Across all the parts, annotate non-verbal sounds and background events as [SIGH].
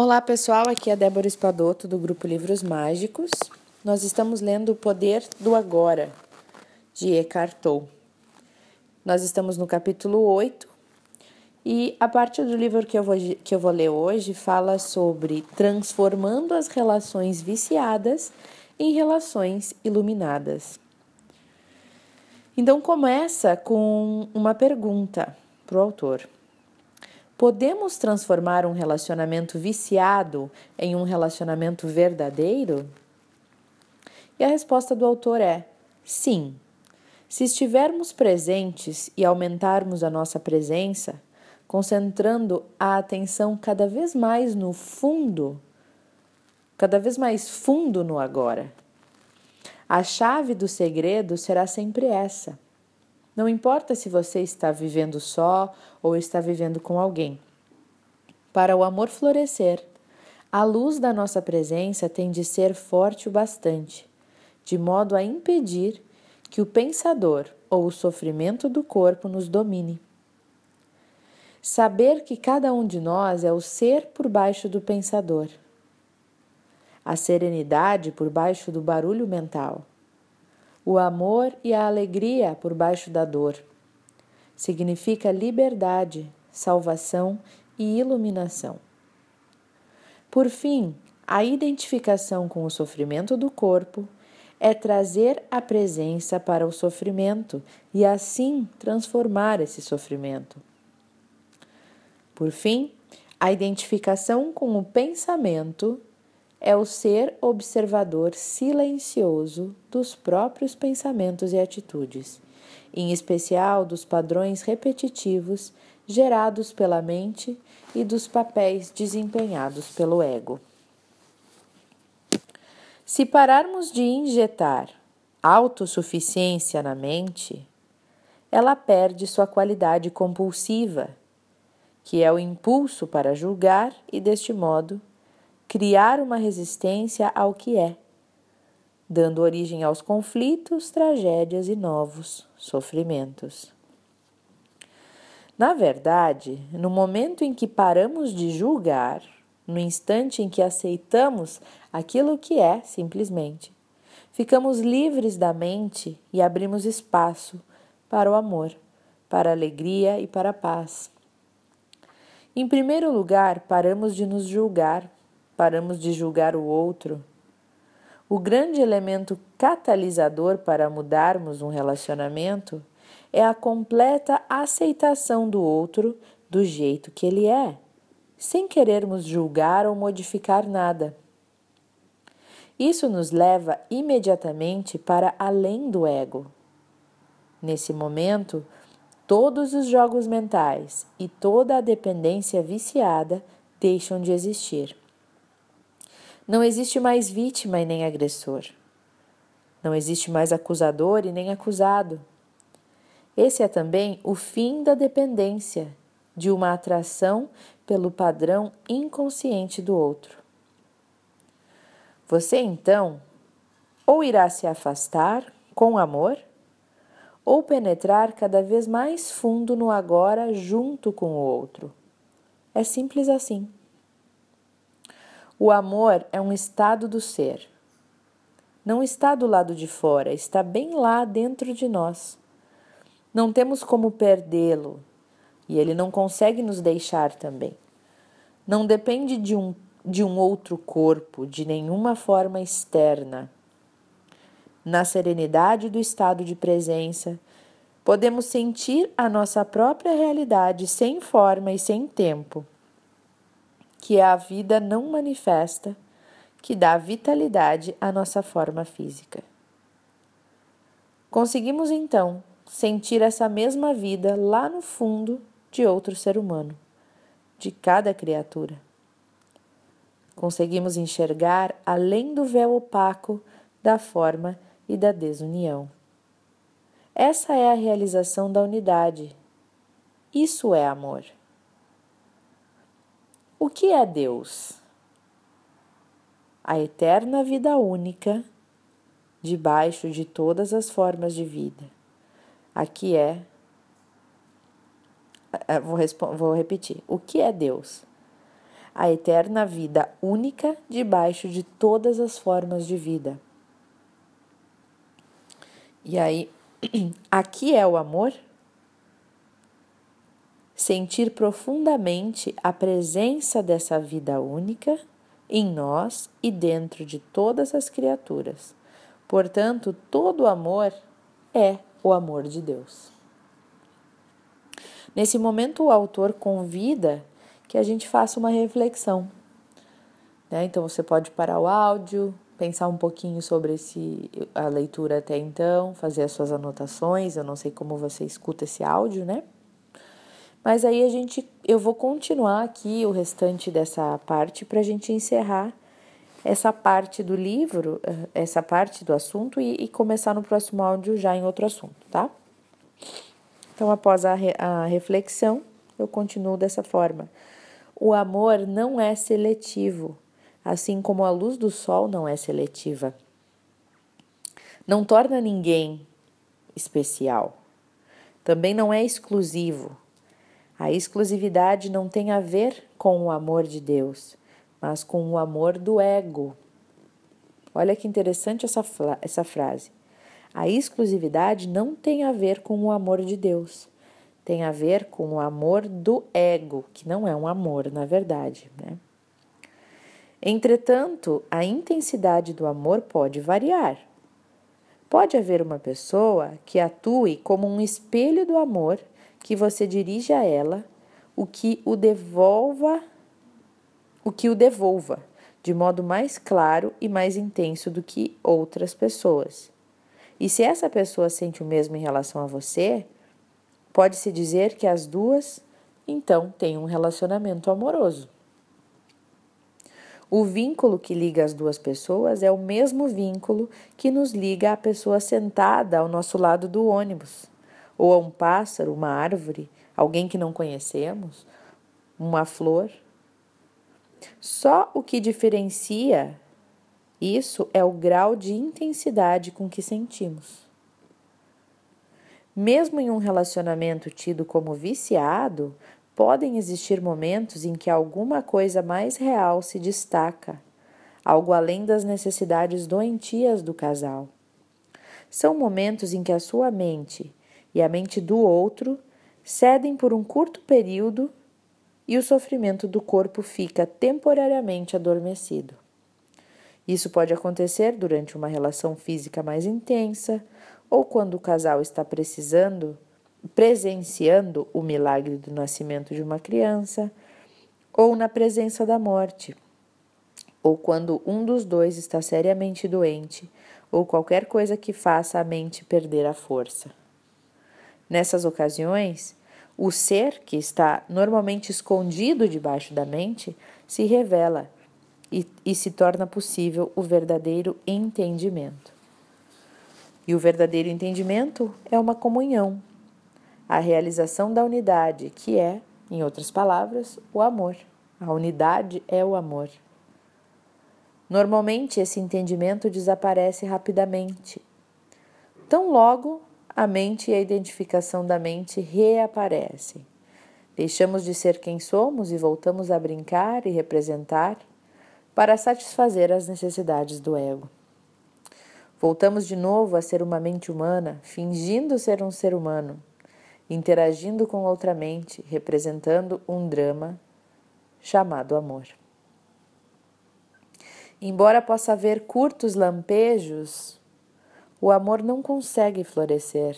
Olá pessoal, aqui é Débora Espadoto do grupo Livros Mágicos. Nós estamos lendo O Poder do Agora, de Eckhart Tolle. Nós estamos no capítulo 8 e a parte do livro que eu, vou, que eu vou ler hoje fala sobre transformando as relações viciadas em relações iluminadas. Então começa com uma pergunta para o autor. Podemos transformar um relacionamento viciado em um relacionamento verdadeiro? E a resposta do autor é: sim. Se estivermos presentes e aumentarmos a nossa presença, concentrando a atenção cada vez mais no fundo, cada vez mais fundo no agora. A chave do segredo será sempre essa não importa se você está vivendo só ou está vivendo com alguém. Para o amor florescer, a luz da nossa presença tem de ser forte o bastante, de modo a impedir que o pensador ou o sofrimento do corpo nos domine. Saber que cada um de nós é o ser por baixo do pensador, a serenidade por baixo do barulho mental o amor e a alegria por baixo da dor. Significa liberdade, salvação e iluminação. Por fim, a identificação com o sofrimento do corpo é trazer a presença para o sofrimento e assim transformar esse sofrimento. Por fim, a identificação com o pensamento é o ser observador silencioso dos próprios pensamentos e atitudes, em especial dos padrões repetitivos gerados pela mente e dos papéis desempenhados pelo ego. Se pararmos de injetar autossuficiência na mente, ela perde sua qualidade compulsiva, que é o impulso para julgar e, deste modo, criar uma resistência ao que é, dando origem aos conflitos, tragédias e novos sofrimentos. Na verdade, no momento em que paramos de julgar, no instante em que aceitamos aquilo que é simplesmente, ficamos livres da mente e abrimos espaço para o amor, para a alegria e para a paz. Em primeiro lugar, paramos de nos julgar paramos de julgar o outro. O grande elemento catalisador para mudarmos um relacionamento é a completa aceitação do outro do jeito que ele é, sem querermos julgar ou modificar nada. Isso nos leva imediatamente para além do ego. Nesse momento, todos os jogos mentais e toda a dependência viciada deixam de existir. Não existe mais vítima e nem agressor. Não existe mais acusador e nem acusado. Esse é também o fim da dependência, de uma atração pelo padrão inconsciente do outro. Você então ou irá se afastar com amor, ou penetrar cada vez mais fundo no agora junto com o outro. É simples assim. O amor é um estado do ser. Não está do lado de fora, está bem lá dentro de nós. Não temos como perdê-lo e ele não consegue nos deixar também. Não depende de um, de um outro corpo, de nenhuma forma externa. Na serenidade do estado de presença, podemos sentir a nossa própria realidade sem forma e sem tempo que a vida não manifesta, que dá vitalidade à nossa forma física. Conseguimos então sentir essa mesma vida lá no fundo de outro ser humano, de cada criatura. Conseguimos enxergar além do véu opaco da forma e da desunião. Essa é a realização da unidade. Isso é amor. O que é Deus? A eterna vida única, debaixo de todas as formas de vida. Aqui é. é vou, vou repetir. O que é Deus? a eterna vida única debaixo de todas as formas de vida. E aí, [CLEARS THROAT] aqui é o amor? Sentir profundamente a presença dessa vida única em nós e dentro de todas as criaturas. Portanto, todo amor é o amor de Deus. Nesse momento, o autor convida que a gente faça uma reflexão. Né? Então, você pode parar o áudio, pensar um pouquinho sobre esse, a leitura até então, fazer as suas anotações. Eu não sei como você escuta esse áudio, né? Mas aí a gente, eu vou continuar aqui o restante dessa parte para a gente encerrar essa parte do livro, eh, essa parte do assunto e, e, começar no próximo áudio já em outro assunto, tá? Então, após a, re, a reflexão, eu continuo dessa forma. O amor não é seletivo, assim como a luz do sol não é seletiva. Não torna ninguém especial. Também não é exclusivo. A exclusividade não tem a ver com o amor de Deus, mas com o amor do ego. Olha que interessante essa, essa frase. A exclusividade não tem a ver com o amor de Deus, tem a ver com o amor do ego, que não é um amor, na verdade. Né? Entretanto, a intensidade do amor pode variar. Pode haver uma pessoa que atue como um espelho do amor que você dirige a ela, o que o devolva, o que o devolva de modo mais claro e mais intenso do que outras pessoas. E se essa pessoa sente o mesmo em relação a você, Pode-se dizer que as duas, então, têm um relacionamento amoroso. O vínculo que liga as duas pessoas é o mesmo vínculo que nos liga à pessoa sentada ao nosso lado do ônibus, ou a um pássaro, uma árvore, alguém que não conhecemos, uma flor. Só o que diferencia isso é o grau de intensidade com que sentimos. Mesmo em um relacionamento tido como viciado, podem existir momentos em que alguma coisa mais real se destaca, algo além das necessidades doentias do casal. São momentos em que a sua mente e a mente do outro cedem por um curto período e o sofrimento do corpo fica temporariamente adormecido. Isso pode acontecer durante uma relação física mais intensa ou quando o casal está precisando, presenciando o milagre do nascimento de uma criança, ou na presença da morte, ou quando um dos dois está seriamente doente, ou qualquer coisa que faça a mente perder a força. Nessas ocasiões, o ser que está normalmente escondido debaixo da mente se revela e, e se torna possível o verdadeiro entendimento. E o verdadeiro entendimento é uma comunhão, a realização da unidade, que é, em outras palavras, o amor. A unidade é o amor. Normalmente, esse entendimento desaparece rapidamente. Tão logo a mente e a identificação da mente reaparecem. Deixamos de ser quem somos e voltamos a brincar e representar para satisfazer as necessidades do ego. Voltamos de novo a ser uma mente humana, fingindo ser um ser humano, interagindo com outra mente, representando um drama chamado amor. Embora possa haver curtos lampejos, o amor não consegue florescer,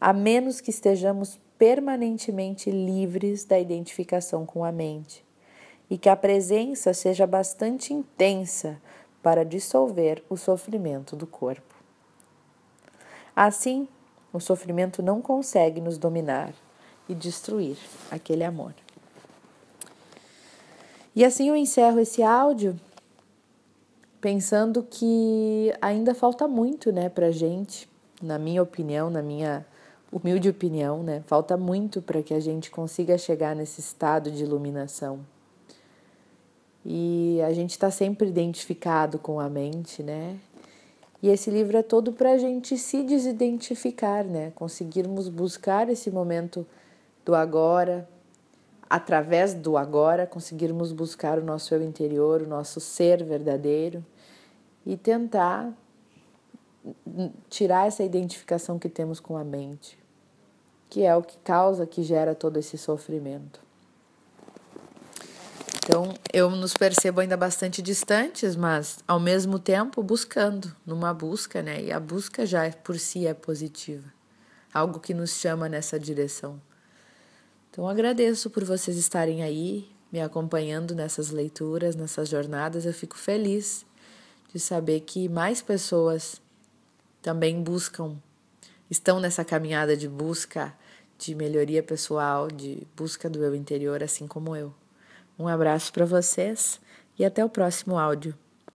a menos que estejamos permanentemente livres da identificação com a mente e que a presença seja bastante intensa para dissolver o sofrimento do corpo. Assim, o sofrimento não consegue nos dominar e destruir aquele amor. E assim eu encerro esse áudio pensando que ainda falta muito, né, pra gente, na minha opinião, na minha humilde opinião, né? Falta muito para que a gente consiga chegar nesse estado de iluminação e a gente está sempre identificado com a mente, né? E esse livro é todo para a gente se desidentificar, né? Conseguirmos buscar esse momento do agora, através do agora, conseguirmos buscar o nosso eu interior, o nosso ser verdadeiro e tentar tirar essa identificação que temos com a mente, que é o que causa, que gera todo esse sofrimento. Então, eu nos percebo ainda bastante distantes, mas ao mesmo tempo buscando, numa busca, né? E a busca já por si é positiva, algo que nos chama nessa direção. Então, agradeço por vocês estarem aí, me acompanhando nessas leituras, nessas jornadas. Eu fico feliz de saber que mais pessoas também buscam, estão nessa caminhada de busca de melhoria pessoal, de busca do eu interior, assim como eu. Um abraço para vocês e até o próximo áudio.